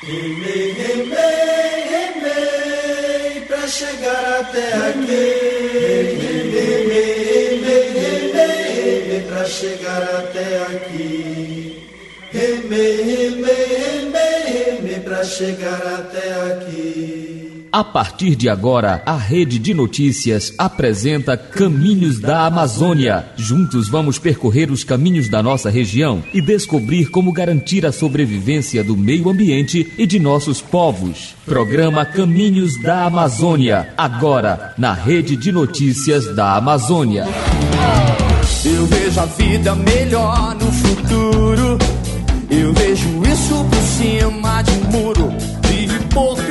Remei, remei, remei, pra chegar até aqui. Remei, remei, remei, remei, pra chegar até aqui. Remei, remei, remei, remei, pra chegar até aqui. A partir de agora, a Rede de Notícias apresenta Caminhos da Amazônia. Juntos vamos percorrer os caminhos da nossa região e descobrir como garantir a sobrevivência do meio ambiente e de nossos povos. Programa Caminhos da Amazônia, agora na Rede de Notícias da Amazônia. Eu vejo a vida melhor no futuro. Eu vejo isso por cima de um muro de hipocrisia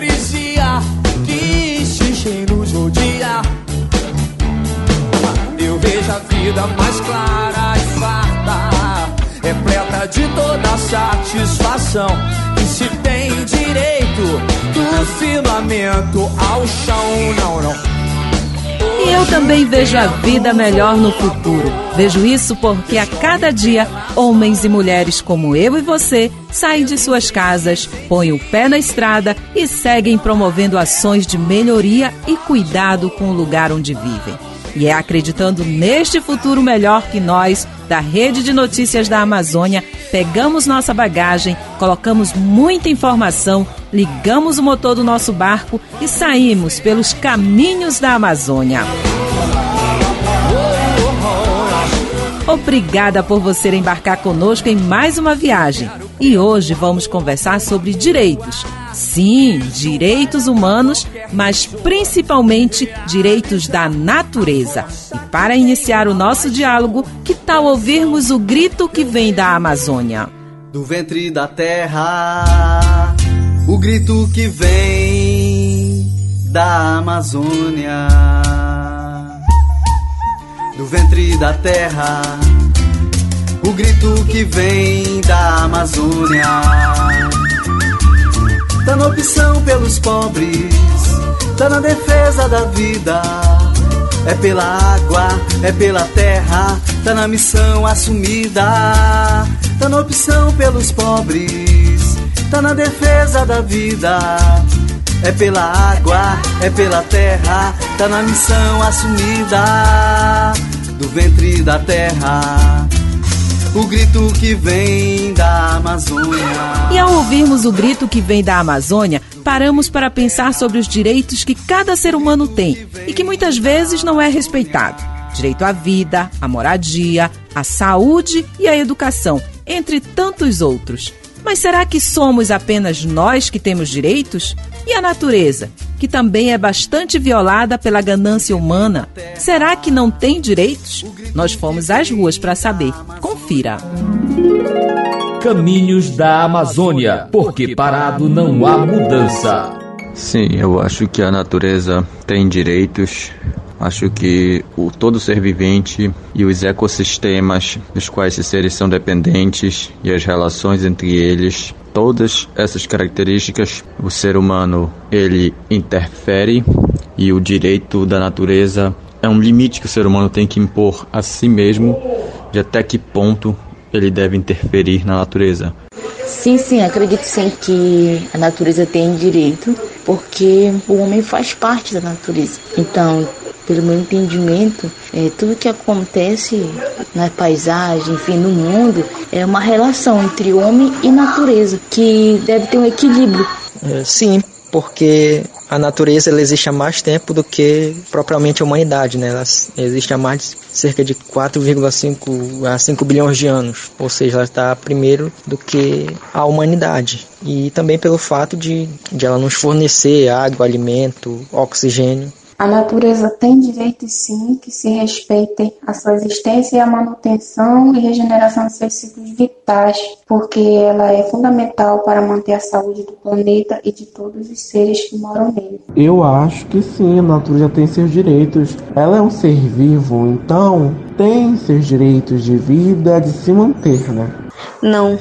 vida mais clara e farta, repleta de toda satisfação. E se tem direito do firmamento ao chão, não, não. E eu também vejo a vida melhor no futuro. Vejo isso porque a cada dia, homens e mulheres como eu e você saem de suas casas, põem o pé na estrada e seguem promovendo ações de melhoria e cuidado com o lugar onde vivem. E é acreditando neste futuro melhor que nós, da Rede de Notícias da Amazônia, pegamos nossa bagagem, colocamos muita informação, ligamos o motor do nosso barco e saímos pelos caminhos da Amazônia. Obrigada por você embarcar conosco em mais uma viagem. E hoje vamos conversar sobre direitos. Sim, direitos humanos, mas principalmente direitos da natureza. E para iniciar o nosso diálogo, que tal ouvirmos o grito que vem da Amazônia? Do ventre da terra, o grito que vem da Amazônia do ventre da terra, grito que vem da Amazônia. Tá na opção pelos pobres, tá na defesa da vida. É pela água, é pela terra, tá na missão assumida. Tá na opção pelos pobres, tá na defesa da vida. É pela água, é pela terra, tá na missão assumida do ventre da terra. O grito que vem da Amazônia. E ao ouvirmos o grito que vem da Amazônia, paramos para pensar sobre os direitos que cada ser humano tem e que muitas vezes não é respeitado. Direito à vida, à moradia, à saúde e à educação, entre tantos outros. Mas será que somos apenas nós que temos direitos? E a natureza, que também é bastante violada pela ganância humana, será que não tem direitos? Nós fomos às ruas para saber. Confira. Caminhos da Amazônia, porque parado não há mudança. Sim, eu acho que a natureza tem direitos, Acho que o todo ser vivente e os ecossistemas dos quais esses seres são dependentes e as relações entre eles, todas essas características, o ser humano ele interfere e o direito da natureza é um limite que o ser humano tem que impor a si mesmo de até que ponto ele deve interferir na natureza. Sim, sim, acredito sim que a natureza tem direito, porque o homem faz parte da natureza. Então, pelo meu entendimento, é, tudo que acontece na paisagem, enfim, no mundo, é uma relação entre homem e natureza, que deve ter um equilíbrio. É, sim, porque a natureza ela existe há mais tempo do que propriamente a humanidade, né? Ela existe há mais de cerca de 4,5 a 5 bilhões de anos, ou seja, ela está primeiro do que a humanidade. E também pelo fato de, de ela nos fornecer água, alimento, oxigênio a natureza tem direitos sim que se respeitem a sua existência e a manutenção e regeneração de seus ciclos vitais, porque ela é fundamental para manter a saúde do planeta e de todos os seres que moram nele. Eu acho que sim, a natureza tem seus direitos. Ela é um ser vivo, então tem seus direitos de vida, de se manter, né? Não,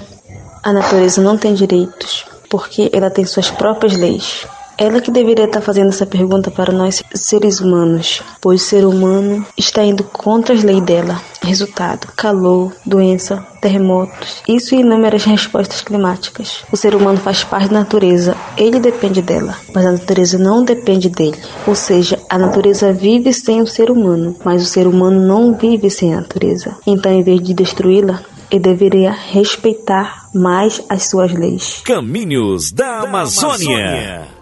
a natureza não tem direitos, porque ela tem suas próprias leis. Ela que deveria estar fazendo essa pergunta para nós seres humanos, pois o ser humano está indo contra as leis dela. Resultado: calor, doença, terremotos, isso e inúmeras respostas climáticas. O ser humano faz parte da natureza, ele depende dela, mas a natureza não depende dele. Ou seja, a natureza vive sem o ser humano, mas o ser humano não vive sem a natureza. Então, em vez de destruí-la, ele deveria respeitar mais as suas leis. Caminhos da Amazônia. A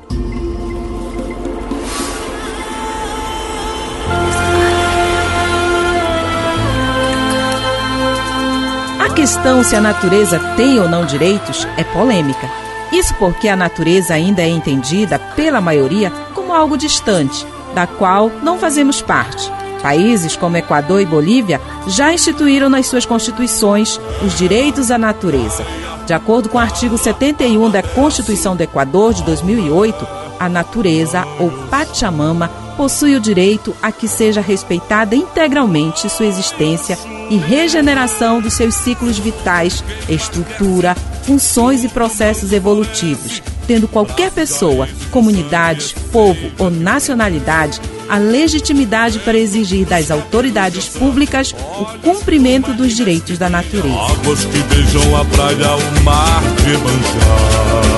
questão se a natureza tem ou não direitos é polêmica. Isso porque a natureza ainda é entendida pela maioria como algo distante, da qual não fazemos parte. Países como Equador e Bolívia já instituíram nas suas constituições os direitos à natureza. De acordo com o artigo 71 da Constituição do Equador de 2008, a natureza, ou Pachamama, possui o direito a que seja respeitada integralmente sua existência e regeneração dos seus ciclos vitais, estrutura, funções e processos evolutivos, tendo qualquer pessoa, comunidade, povo ou nacionalidade a legitimidade para exigir das autoridades públicas o cumprimento dos direitos da natureza. Águas que beijam a praia, o mar de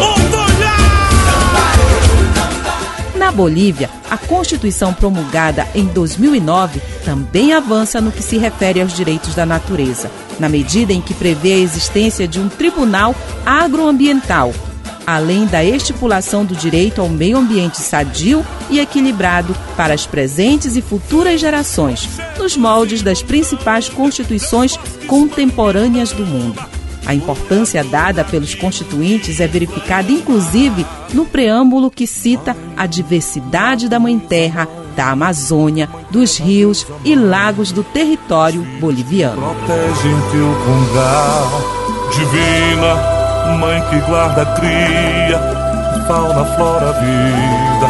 Na Bolívia, a Constituição promulgada em 2009 também avança no que se refere aos direitos da natureza, na medida em que prevê a existência de um tribunal agroambiental além da estipulação do direito ao meio ambiente sadio e equilibrado para as presentes e futuras gerações, nos moldes das principais constituições contemporâneas do mundo. A importância dada pelos constituintes é verificada inclusive no preâmbulo que cita a diversidade da Mãe Terra, da Amazônia, dos rios e lagos do território boliviano. Protege em teu divina mãe que guarda cria, fauna, flora, vida,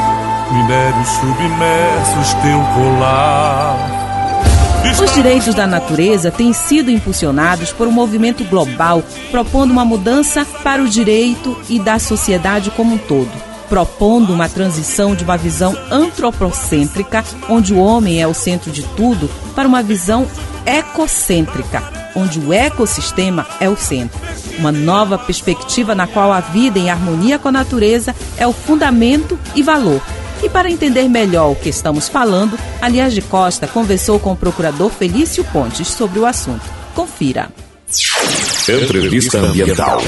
minérios submersos, teu colar. Os direitos da natureza têm sido impulsionados por um movimento global propondo uma mudança para o direito e da sociedade como um todo, propondo uma transição de uma visão antropocêntrica, onde o homem é o centro de tudo, para uma visão ecocêntrica, onde o ecossistema é o centro. Uma nova perspectiva na qual a vida em harmonia com a natureza é o fundamento e valor. E para entender melhor o que estamos falando, Aliás de Costa conversou com o procurador Felício Pontes sobre o assunto. Confira. Entrevista Ambiental.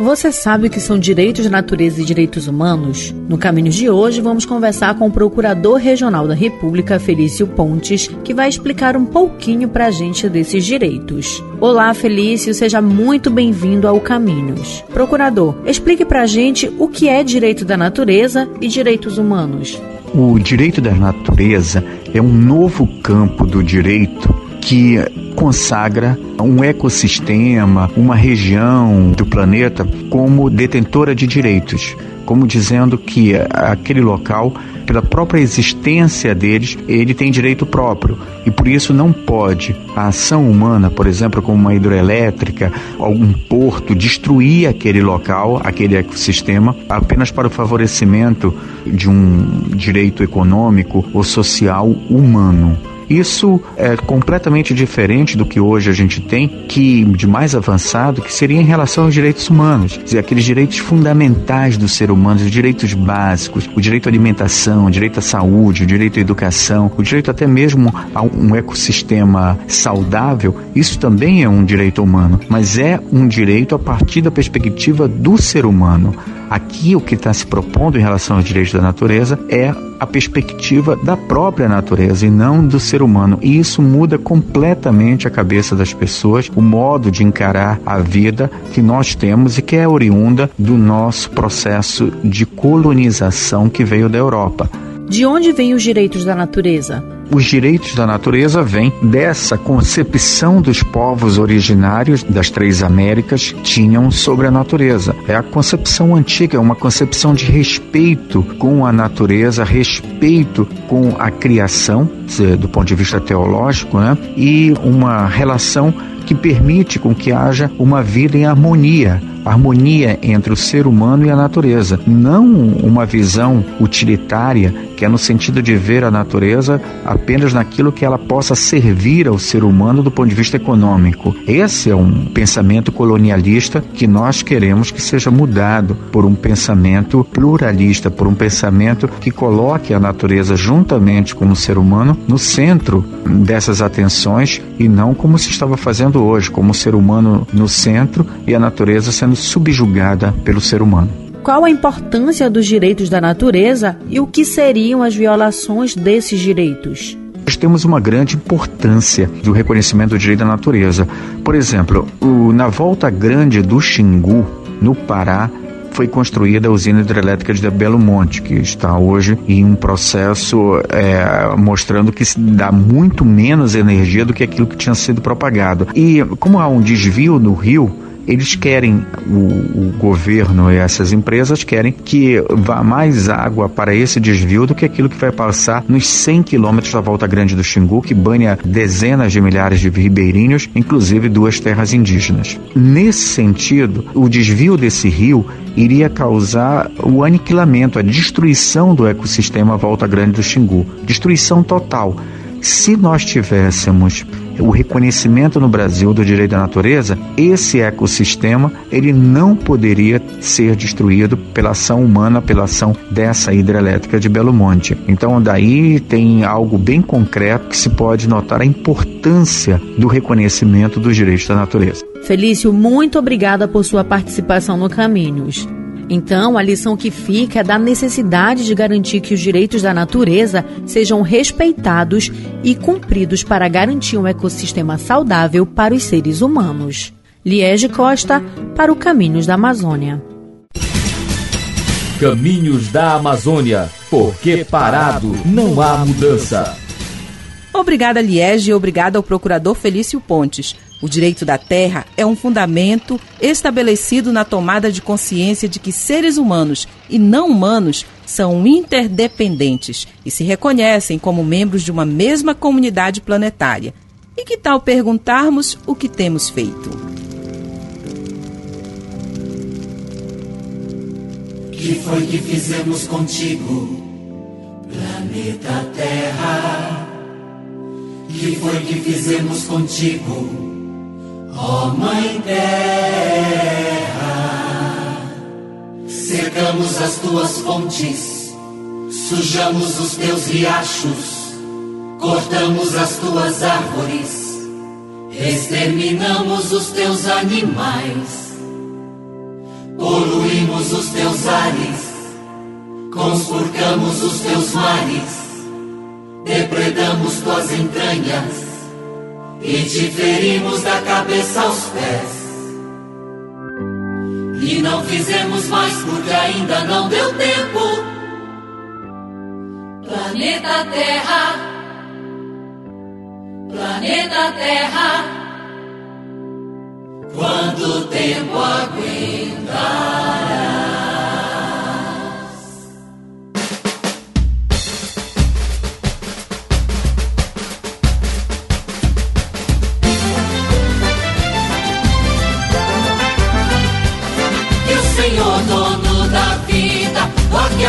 Você sabe o que são direitos da natureza e direitos humanos? No caminho de hoje, vamos conversar com o Procurador Regional da República, Felício Pontes, que vai explicar um pouquinho para a gente desses direitos. Olá, Felício, seja muito bem-vindo ao Caminhos. Procurador, explique para a gente o que é direito da natureza e direitos humanos. O direito da natureza é um novo campo do direito que consagra um ecossistema, uma região do planeta como detentora de direitos, como dizendo que aquele local, pela própria existência deles, ele tem direito próprio e por isso não pode a ação humana, por exemplo, como uma hidroelétrica, algum porto, destruir aquele local, aquele ecossistema, apenas para o favorecimento de um direito econômico ou social humano. Isso é completamente diferente do que hoje a gente tem, que de mais avançado, que seria em relação aos direitos humanos, dizer, aqueles direitos fundamentais do ser humano, os direitos básicos, o direito à alimentação, o direito à saúde, o direito à educação, o direito até mesmo a um ecossistema saudável, isso também é um direito humano, mas é um direito a partir da perspectiva do ser humano. Aqui o que está se propondo em relação aos direitos da natureza é a perspectiva da própria natureza e não do ser humano. E isso muda completamente a cabeça das pessoas, o modo de encarar a vida que nós temos e que é oriunda do nosso processo de colonização que veio da Europa. De onde vêm os direitos da natureza? Os direitos da natureza vêm dessa concepção dos povos originários das três Américas tinham sobre a natureza. É a concepção antiga, é uma concepção de respeito com a natureza, respeito com a criação, do ponto de vista teológico, né? e uma relação que permite com que haja uma vida em harmonia harmonia entre o ser humano e a natureza, não uma visão utilitária que é no sentido de ver a natureza apenas naquilo que ela possa servir ao ser humano do ponto de vista econômico. Esse é um pensamento colonialista que nós queremos que seja mudado por um pensamento pluralista, por um pensamento que coloque a natureza juntamente com o ser humano no centro dessas atenções e não como se estava fazendo hoje, como o ser humano no centro e a natureza sendo subjugada pelo ser humano qual a importância dos direitos da natureza e o que seriam as violações desses direitos. Nós temos uma grande importância do reconhecimento do direito da natureza. Por exemplo, o, na volta grande do Xingu, no Pará, foi construída a usina hidrelétrica de Belo Monte, que está hoje em um processo é, mostrando que dá muito menos energia do que aquilo que tinha sido propagado. E como há um desvio no rio, eles querem, o, o, governo e essas empresas querem que vá mais água para esse desvio do que aquilo que vai passar nos 100 quilômetros da Volta Grande do Xingu, que banha dezenas de milhares de ribeirinhos, inclusive duas terras indígenas. Nesse sentido, o desvio desse rio iria causar o aniquilamento, a destruição do ecossistema Volta Grande do Xingu, destruição total. Se nós tivéssemos o reconhecimento no Brasil do direito da natureza, esse ecossistema ele não poderia ser destruído pela ação humana, pela ação dessa hidrelétrica de Belo Monte. Então daí tem algo bem concreto que se pode notar a importância do reconhecimento dos direitos da natureza. Felício, muito obrigada por sua participação no Caminhos. Então, a lição que fica é da necessidade de garantir que os direitos da natureza sejam respeitados e cumpridos para garantir um ecossistema saudável para os seres humanos. Liege Costa, para o Caminhos da Amazônia. Caminhos da Amazônia, porque parado não há mudança. Obrigada, Liege, e obrigada ao procurador Felício Pontes. O direito da terra é um fundamento estabelecido na tomada de consciência de que seres humanos e não humanos são interdependentes e se reconhecem como membros de uma mesma comunidade planetária. E que tal perguntarmos o que temos feito? Que foi que fizemos contigo, planeta Terra? Que foi que fizemos contigo? Ó Mãe Terra, secamos as tuas fontes, sujamos os teus riachos, cortamos as tuas árvores, exterminamos os teus animais, poluímos os teus ares, conspurcamos os teus mares, depredamos tuas entranhas e te ferimos da cabeça aos pés. E não fizemos mais porque ainda não deu tempo. Planeta Terra, planeta Terra, quanto tempo aguentará?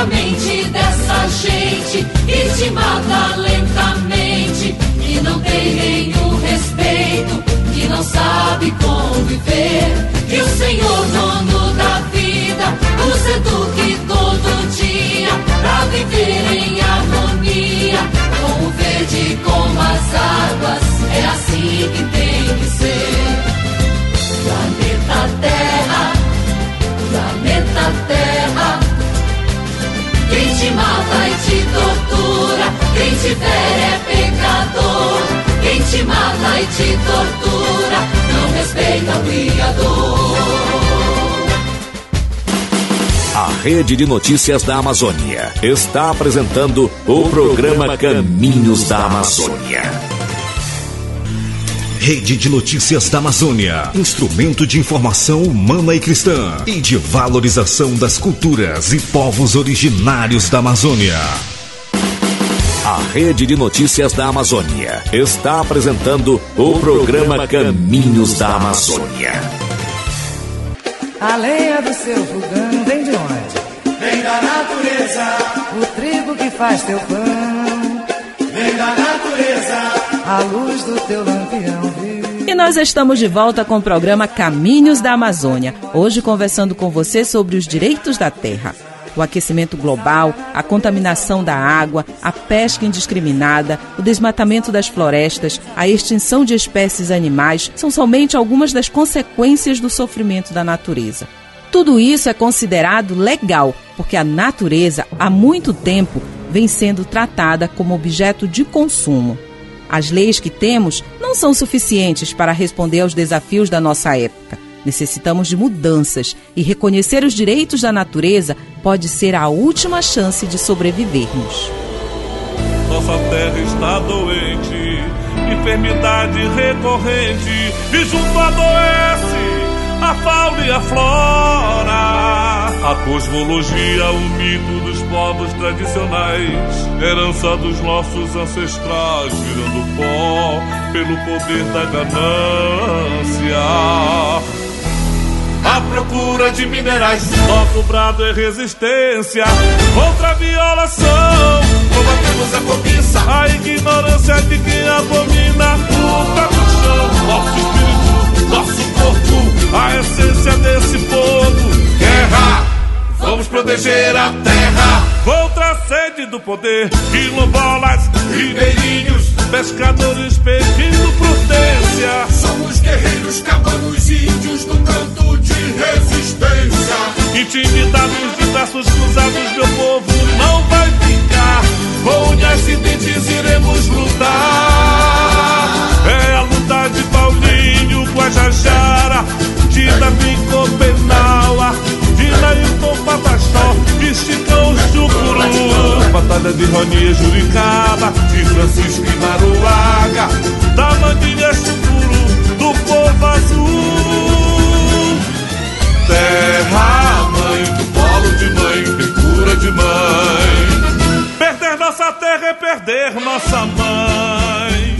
Mente dessa gente e te mata lentamente. Que não tem nenhum respeito, que não sabe conviver. Que o Senhor, dono da vida, nos eduque todo dia quem te fere é pecador. Quem te mata e te tortura, não respeita o Criador. A Rede de Notícias da Amazônia está apresentando o programa Caminhos da Amazônia. Rede de Notícias da Amazônia. Instrumento de informação humana e cristã. E de valorização das culturas e povos originários da Amazônia. A Rede de Notícias da Amazônia está apresentando o programa Caminhos da Amazônia. A lenha do seu fogão vem de onde? Vem da natureza. O trigo que faz teu pão vem da natureza. A luz do teu lampião e nós estamos de volta com o programa Caminhos da Amazônia, hoje conversando com você sobre os direitos da terra. O aquecimento global, a contaminação da água, a pesca indiscriminada, o desmatamento das florestas, a extinção de espécies animais são somente algumas das consequências do sofrimento da natureza. Tudo isso é considerado legal, porque a natureza, há muito tempo, vem sendo tratada como objeto de consumo. As leis que temos não são suficientes para responder aos desafios da nossa época. Necessitamos de mudanças e reconhecer os direitos da natureza pode ser a última chance de sobrevivermos. Nossa terra está doente, enfermidade recorrente, e junto adoece a fauna e a flora. A cosmologia, o mito dos povos tradicionais, herança dos nossos ancestrais, virando pó pelo poder da ganância. A procura de minerais, nosso brado é resistência contra a violação. Combatemos a cobiça, a ignorância de quem abomina o pé no chão. Nosso espírito, nosso corpo, a essência desse povo. Guerra! Vamos proteger a terra contra a sede do poder. Quilombolas, ribeirinhos, pescadores pedindo prudência. Somos guerreiros, cabanos índios no canto resistência. Intimidados de braços cruzados, meu povo não vai ficar. Com unhas e dentes iremos lutar. É a luta de Paulinho, Guajajara, de Davi Copenaua, de Nailton Pataxó, de Chicão Chucuru. Batalha de Ronia Juricaba, de Francisco Maruaga, da Mandinha Chucuru, nossa mãe.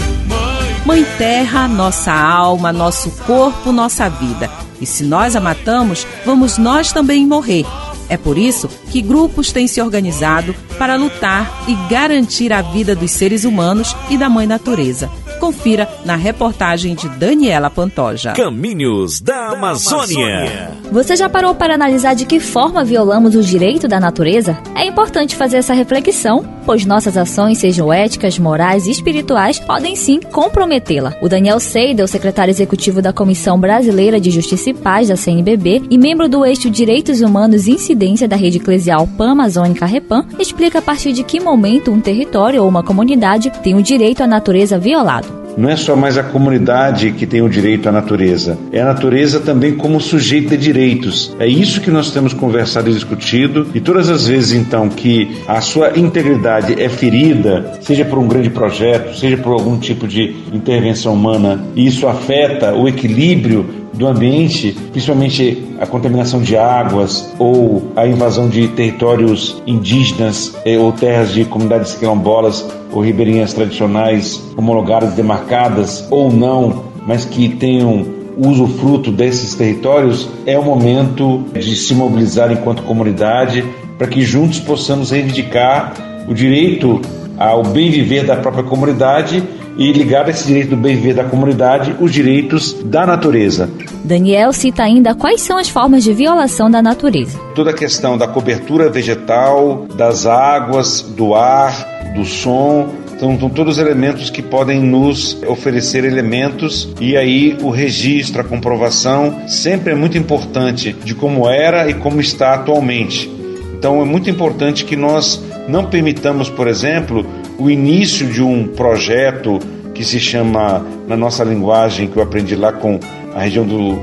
Mãe Terra, nossa alma, nosso corpo, nossa vida. E se nós a matamos, vamos nós também morrer. É por isso que grupos têm se organizado para lutar e garantir a vida dos seres humanos e da Mãe Natureza. Confira na reportagem de Daniela Pantoja. Caminhos da Amazônia. Você já parou para analisar de que forma violamos o direito da natureza? É importante fazer essa reflexão, pois nossas ações, sejam éticas, morais e espirituais, podem sim comprometê-la. O Daniel Seida, o secretário executivo da Comissão Brasileira de Justiça e Paz da CNBB e membro do eixo Direitos Humanos e Incidência da Rede Eclesial Pan-Amazônica Repan, explica a partir de que momento um território ou uma comunidade tem o direito à natureza violado. Não é só mais a comunidade que tem o direito à natureza, é a natureza também como sujeito de direitos. É isso que nós temos conversado e discutido, e todas as vezes então que a sua integridade é ferida, seja por um grande projeto, seja por algum tipo de intervenção humana, e isso afeta o equilíbrio do ambiente, principalmente a contaminação de águas ou a invasão de territórios indígenas eh, ou terras de comunidades quilombolas ou ribeirinhas tradicionais homologadas, demarcadas ou não, mas que tenham uso fruto desses territórios, é o momento de se mobilizar enquanto comunidade para que juntos possamos reivindicar o direito ao bem viver da própria comunidade e ligar a esse direito do bem viver da comunidade os direitos da natureza. Daniel cita ainda quais são as formas de violação da natureza. Toda a questão da cobertura vegetal, das águas, do ar, do som, então, são todos elementos que podem nos oferecer elementos e aí o registro, a comprovação sempre é muito importante de como era e como está atualmente. Então, é muito importante que nós não permitamos, por exemplo, o início de um projeto que se chama, na nossa linguagem que eu aprendi lá com a região do,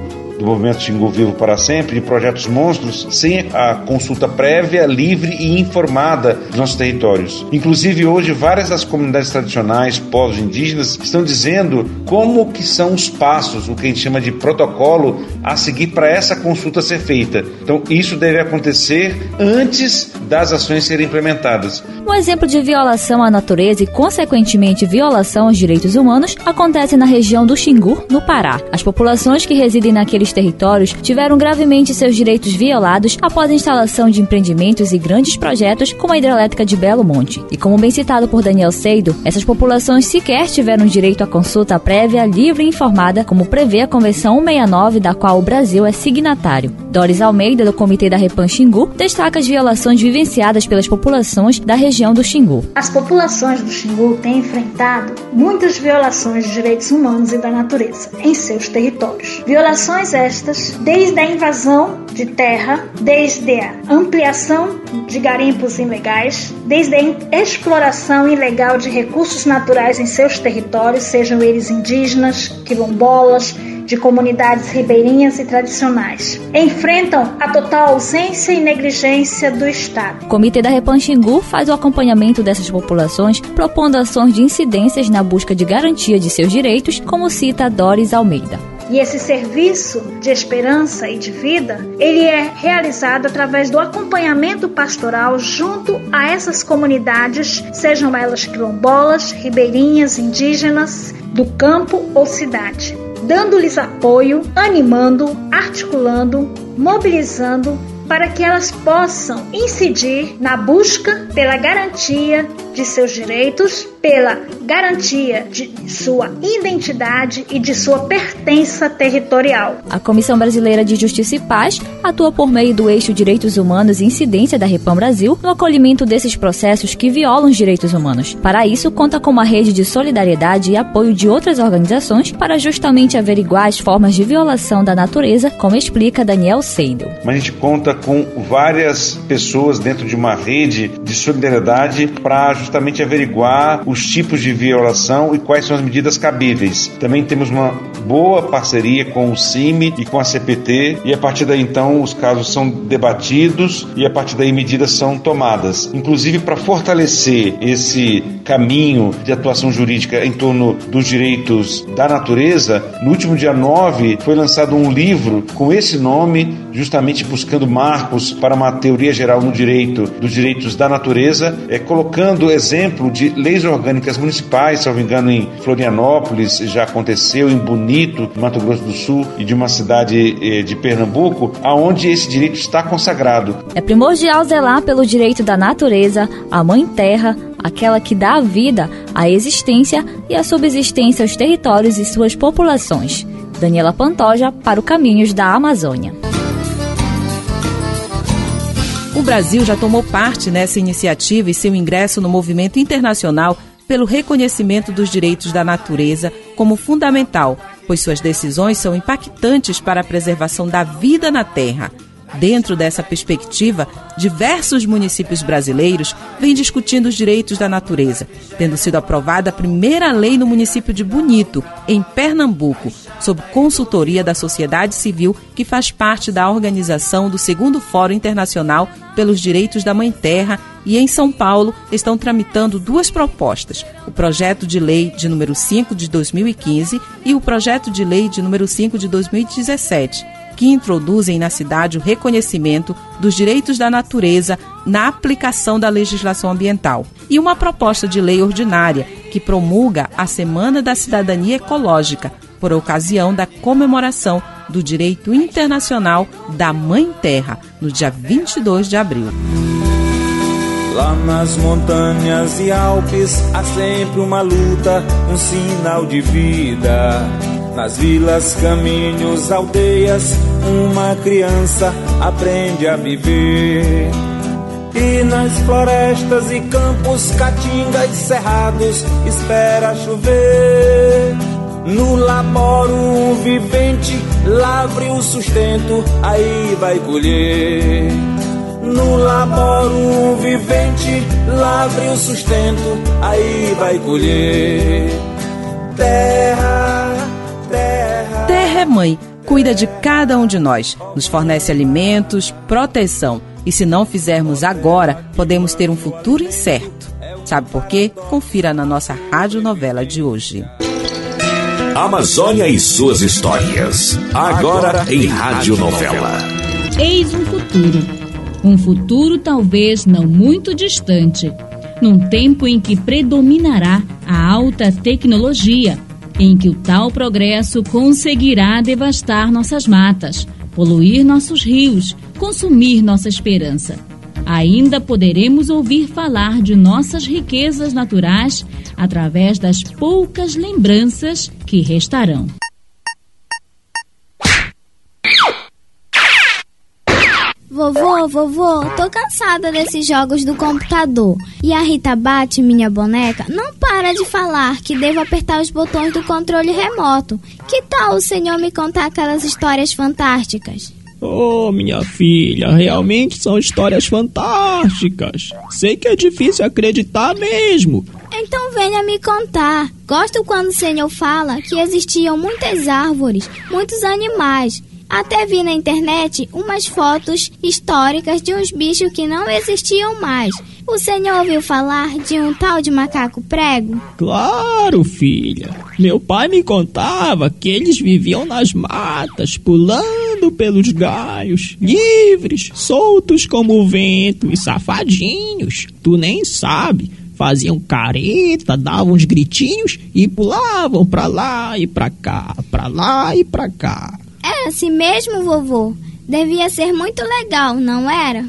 do movimento Xingu Vivo para Sempre, de projetos monstros, sem a consulta prévia, livre e informada dos nossos territórios. Inclusive, hoje, várias das comunidades tradicionais, povos indígenas, estão dizendo como que são os passos, o que a gente chama de protocolo, a seguir para essa consulta ser feita. Então, isso deve acontecer antes das ações serem implementadas. Um exemplo de violação à natureza e, consequentemente, violação aos direitos humanos acontece na região do Xingu, no Pará. As populações que residem naqueles territórios tiveram gravemente seus direitos violados após a instalação de empreendimentos e grandes projetos como a hidrelétrica de Belo Monte. E como bem citado por Daniel Seido, essas populações sequer tiveram direito à consulta prévia, livre e informada, como prevê a Convenção 169, da qual o Brasil é signatário. Doris Almeida, do Comitê da Repan Xingu, destaca as violações vivenciadas pelas populações da região do Xingu. As populações do Xingu têm enfrentado muitas violações de direitos humanos e da natureza em seus territórios. Violações estas desde a invasão de terra, desde a ampliação de garimpos ilegais, desde a exploração ilegal de recursos naturais em seus territórios, sejam eles indígenas, quilombolas, de comunidades ribeirinhas e tradicionais. Enfrentam a total ausência e negligência do Estado. O Comitê da Repanxingu faz o acompanhamento dessas populações, propondo ações de incidências na busca de garantia de seus direitos, como cita Doris Almeida. E esse serviço de esperança e de vida, ele é realizado através do acompanhamento pastoral junto a essas comunidades, sejam elas quilombolas, ribeirinhas, indígenas, do campo ou cidade dando-lhes apoio, animando, articulando, mobilizando para que elas possam incidir na busca pela garantia de seus direitos, pela garantia de sua identidade e de sua pertença territorial. A Comissão Brasileira de Justiça e Paz atua por meio do eixo Direitos Humanos e Incidência da Repam Brasil no acolhimento desses processos que violam os direitos humanos. Para isso, conta com uma rede de solidariedade e apoio de outras organizações para justamente averiguar as formas de violação da natureza, como explica Daniel Seidel. Mas a gente conta com várias pessoas dentro de uma rede de solidariedade para justamente averiguar os tipos de violação e quais são as medidas cabíveis. Também temos uma boa parceria com o CIMI e com a CPT e a partir daí então os casos são debatidos e a partir daí medidas são tomadas. Inclusive para fortalecer esse caminho de atuação jurídica em torno dos direitos da natureza, no último dia 9 foi lançado um livro com esse nome, justamente buscando marcos para uma teoria geral no direito dos direitos da natureza, é colocando exemplo de leis orgânicas municipais, se não me engano, em Florianópolis, já aconteceu, em Bonito, Mato Grosso do Sul, e de uma cidade eh, de Pernambuco, aonde esse direito está consagrado. É primordial zelar pelo direito da natureza, a mãe terra, aquela que dá a vida, a existência e a subsistência aos territórios e suas populações. Daniela Pantoja para o Caminhos da Amazônia. O Brasil já tomou parte nessa iniciativa e seu ingresso no movimento internacional pelo reconhecimento dos direitos da natureza como fundamental, pois suas decisões são impactantes para a preservação da vida na Terra. Dentro dessa perspectiva, diversos municípios brasileiros vêm discutindo os direitos da natureza, tendo sido aprovada a primeira lei no município de Bonito, em Pernambuco, sob consultoria da sociedade civil que faz parte da organização do segundo Fórum Internacional pelos Direitos da Mãe Terra e em São Paulo estão tramitando duas propostas: o projeto de lei de número 5 de 2015 e o projeto de lei de número 5 de 2017 que introduzem na cidade o reconhecimento dos direitos da natureza na aplicação da legislação ambiental, e uma proposta de lei ordinária que promulga a Semana da Cidadania Ecológica, por ocasião da comemoração do Direito Internacional da Mãe Terra, no dia 22 de abril. Lá nas montanhas e Alpes há sempre uma luta, um sinal de vida. Nas vilas, caminhos, aldeias, uma criança aprende a viver. E nas florestas e campos, caatingas e cerrados, espera chover. No laboro um vivente, lavre o sustento, aí vai colher. No laboro um vivente, lavre o sustento, aí vai colher. Terra, mãe, cuida de cada um de nós, nos fornece alimentos, proteção. E se não fizermos agora, podemos ter um futuro incerto. Sabe por quê? Confira na nossa radionovela de hoje. Amazônia e suas histórias. Agora em radionovela. Eis um futuro um futuro talvez não muito distante, num tempo em que predominará a alta tecnologia, em que o tal progresso conseguirá devastar nossas matas, poluir nossos rios, consumir nossa esperança. Ainda poderemos ouvir falar de nossas riquezas naturais através das poucas lembranças que restarão. Vovô, vovô, tô cansada desses jogos do computador. E a Rita Bate, minha boneca, não para de falar que devo apertar os botões do controle remoto. Que tal o senhor me contar aquelas histórias fantásticas? Oh, minha filha, realmente são histórias fantásticas. Sei que é difícil acreditar mesmo. Então venha me contar. Gosto quando o senhor fala que existiam muitas árvores, muitos animais até vi na internet umas fotos históricas de uns bichos que não existiam mais. O senhor ouviu falar de um tal de macaco prego? Claro, filha. Meu pai me contava que eles viviam nas matas, pulando pelos galhos, livres, soltos como o vento e safadinhos. Tu nem sabe faziam careta, davam uns gritinhos e pulavam pra lá e pra cá, pra lá e pra cá. Era assim mesmo, vovô? Devia ser muito legal, não era?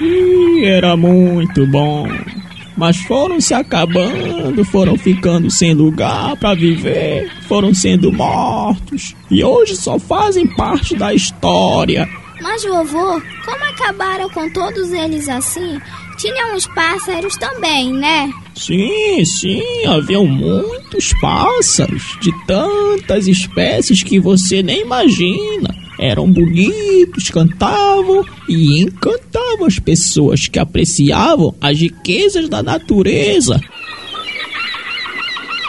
Ih, era muito bom. Mas foram se acabando, foram ficando sem lugar para viver, foram sendo mortos e hoje só fazem parte da história. Mas vovô, como acabaram com todos eles assim? Tinham os pássaros também, né? Sim, sim, haviam muitos pássaros de tantas espécies que você nem imagina. Eram bonitos, cantavam e encantavam as pessoas que apreciavam as riquezas da natureza.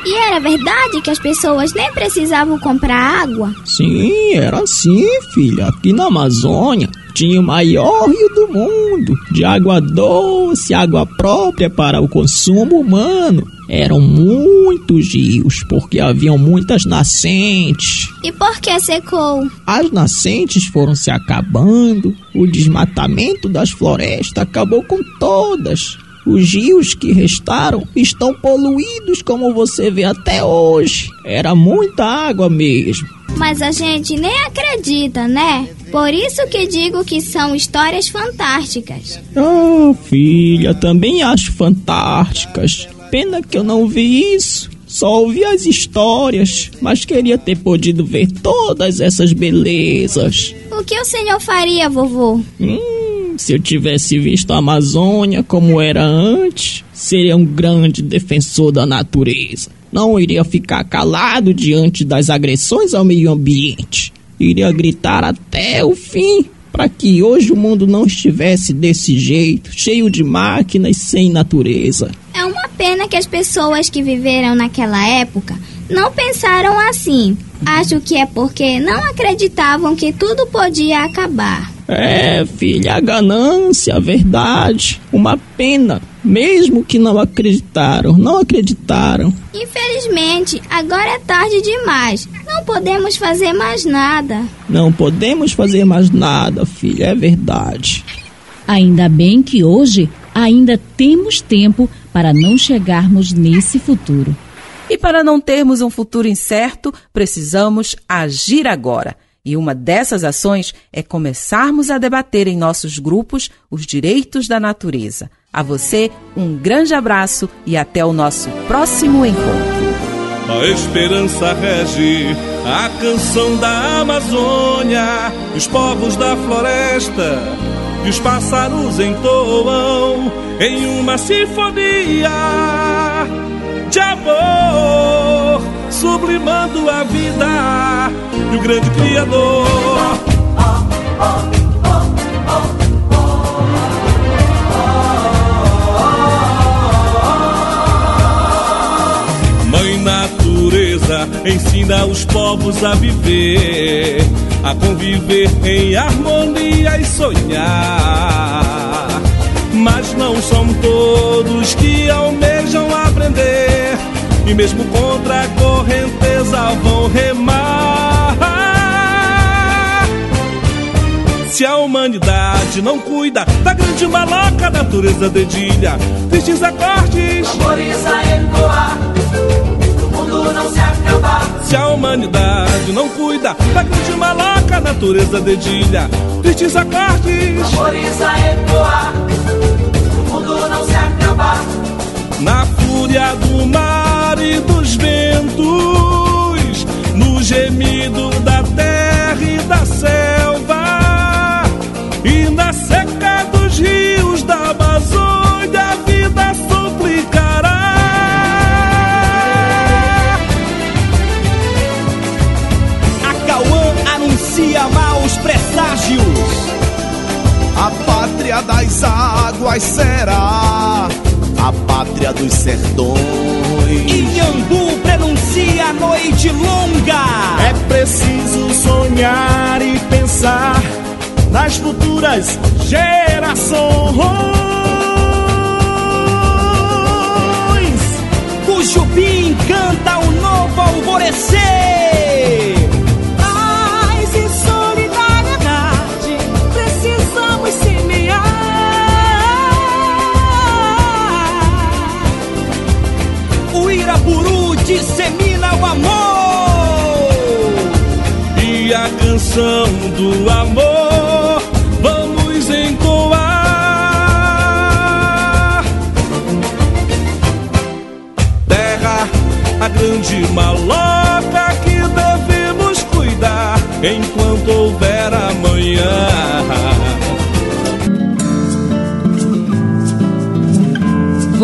E era verdade que as pessoas nem precisavam comprar água? Sim, era assim, filha. Aqui na Amazônia tinha o maior rio do mundo, de água doce, água própria para o consumo humano. Eram muitos rios, porque haviam muitas nascentes. E por que secou? As nascentes foram se acabando, o desmatamento das florestas acabou com todas. Os rios que restaram estão poluídos como você vê até hoje. Era muita água mesmo. Mas a gente nem acredita, né? Por isso que digo que são histórias fantásticas. Oh, filha, também acho fantásticas. Pena que eu não vi isso. Só ouvi as histórias, mas queria ter podido ver todas essas belezas. O que o senhor faria, vovô? Hum, se eu tivesse visto a Amazônia como era antes, seria um grande defensor da natureza. Não iria ficar calado diante das agressões ao meio ambiente. Iria gritar até o fim para que hoje o mundo não estivesse desse jeito, cheio de máquinas sem natureza. É uma pena que as pessoas que viveram naquela época não pensaram assim. Acho que é porque não acreditavam que tudo podia acabar. É, filha, a ganância, a verdade. Uma pena. Mesmo que não acreditaram, não acreditaram. Infelizmente, agora é tarde demais. Não podemos fazer mais nada. Não podemos fazer mais nada, filha, é verdade. Ainda bem que hoje ainda temos tempo para não chegarmos nesse futuro. E para não termos um futuro incerto, precisamos agir agora. E uma dessas ações é começarmos a debater em nossos grupos os direitos da natureza. A você, um grande abraço e até o nosso próximo encontro. A esperança rege a canção da Amazônia, os povos da floresta e os pássaros entoam em uma sinfonia de amor, sublimando a vida e o grande Criador. Mãe ensina os povos a viver, a conviver em harmonia e sonhar. Mas não são todos que almejam aprender, e mesmo contra a correnteza vão remar. Se a humanidade não cuida da grande maloca, a natureza dedilha. Tristes acordes, Tambores a ecoar, se a humanidade não cuida da grande maloca, a natureza dedilha. Tristes acordes, Tambores a ecoar, o mundo não se acabar. na fúria do mar e dos ventos, no gemido da terra e da selva, e na seca pátria das águas será a pátria dos sertões. Inhambu prenuncia a noite longa. É preciso sonhar e pensar nas futuras gerações.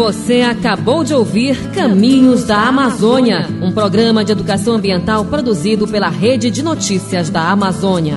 Você acabou de ouvir Caminhos da Amazônia, um programa de educação ambiental produzido pela Rede de Notícias da Amazônia.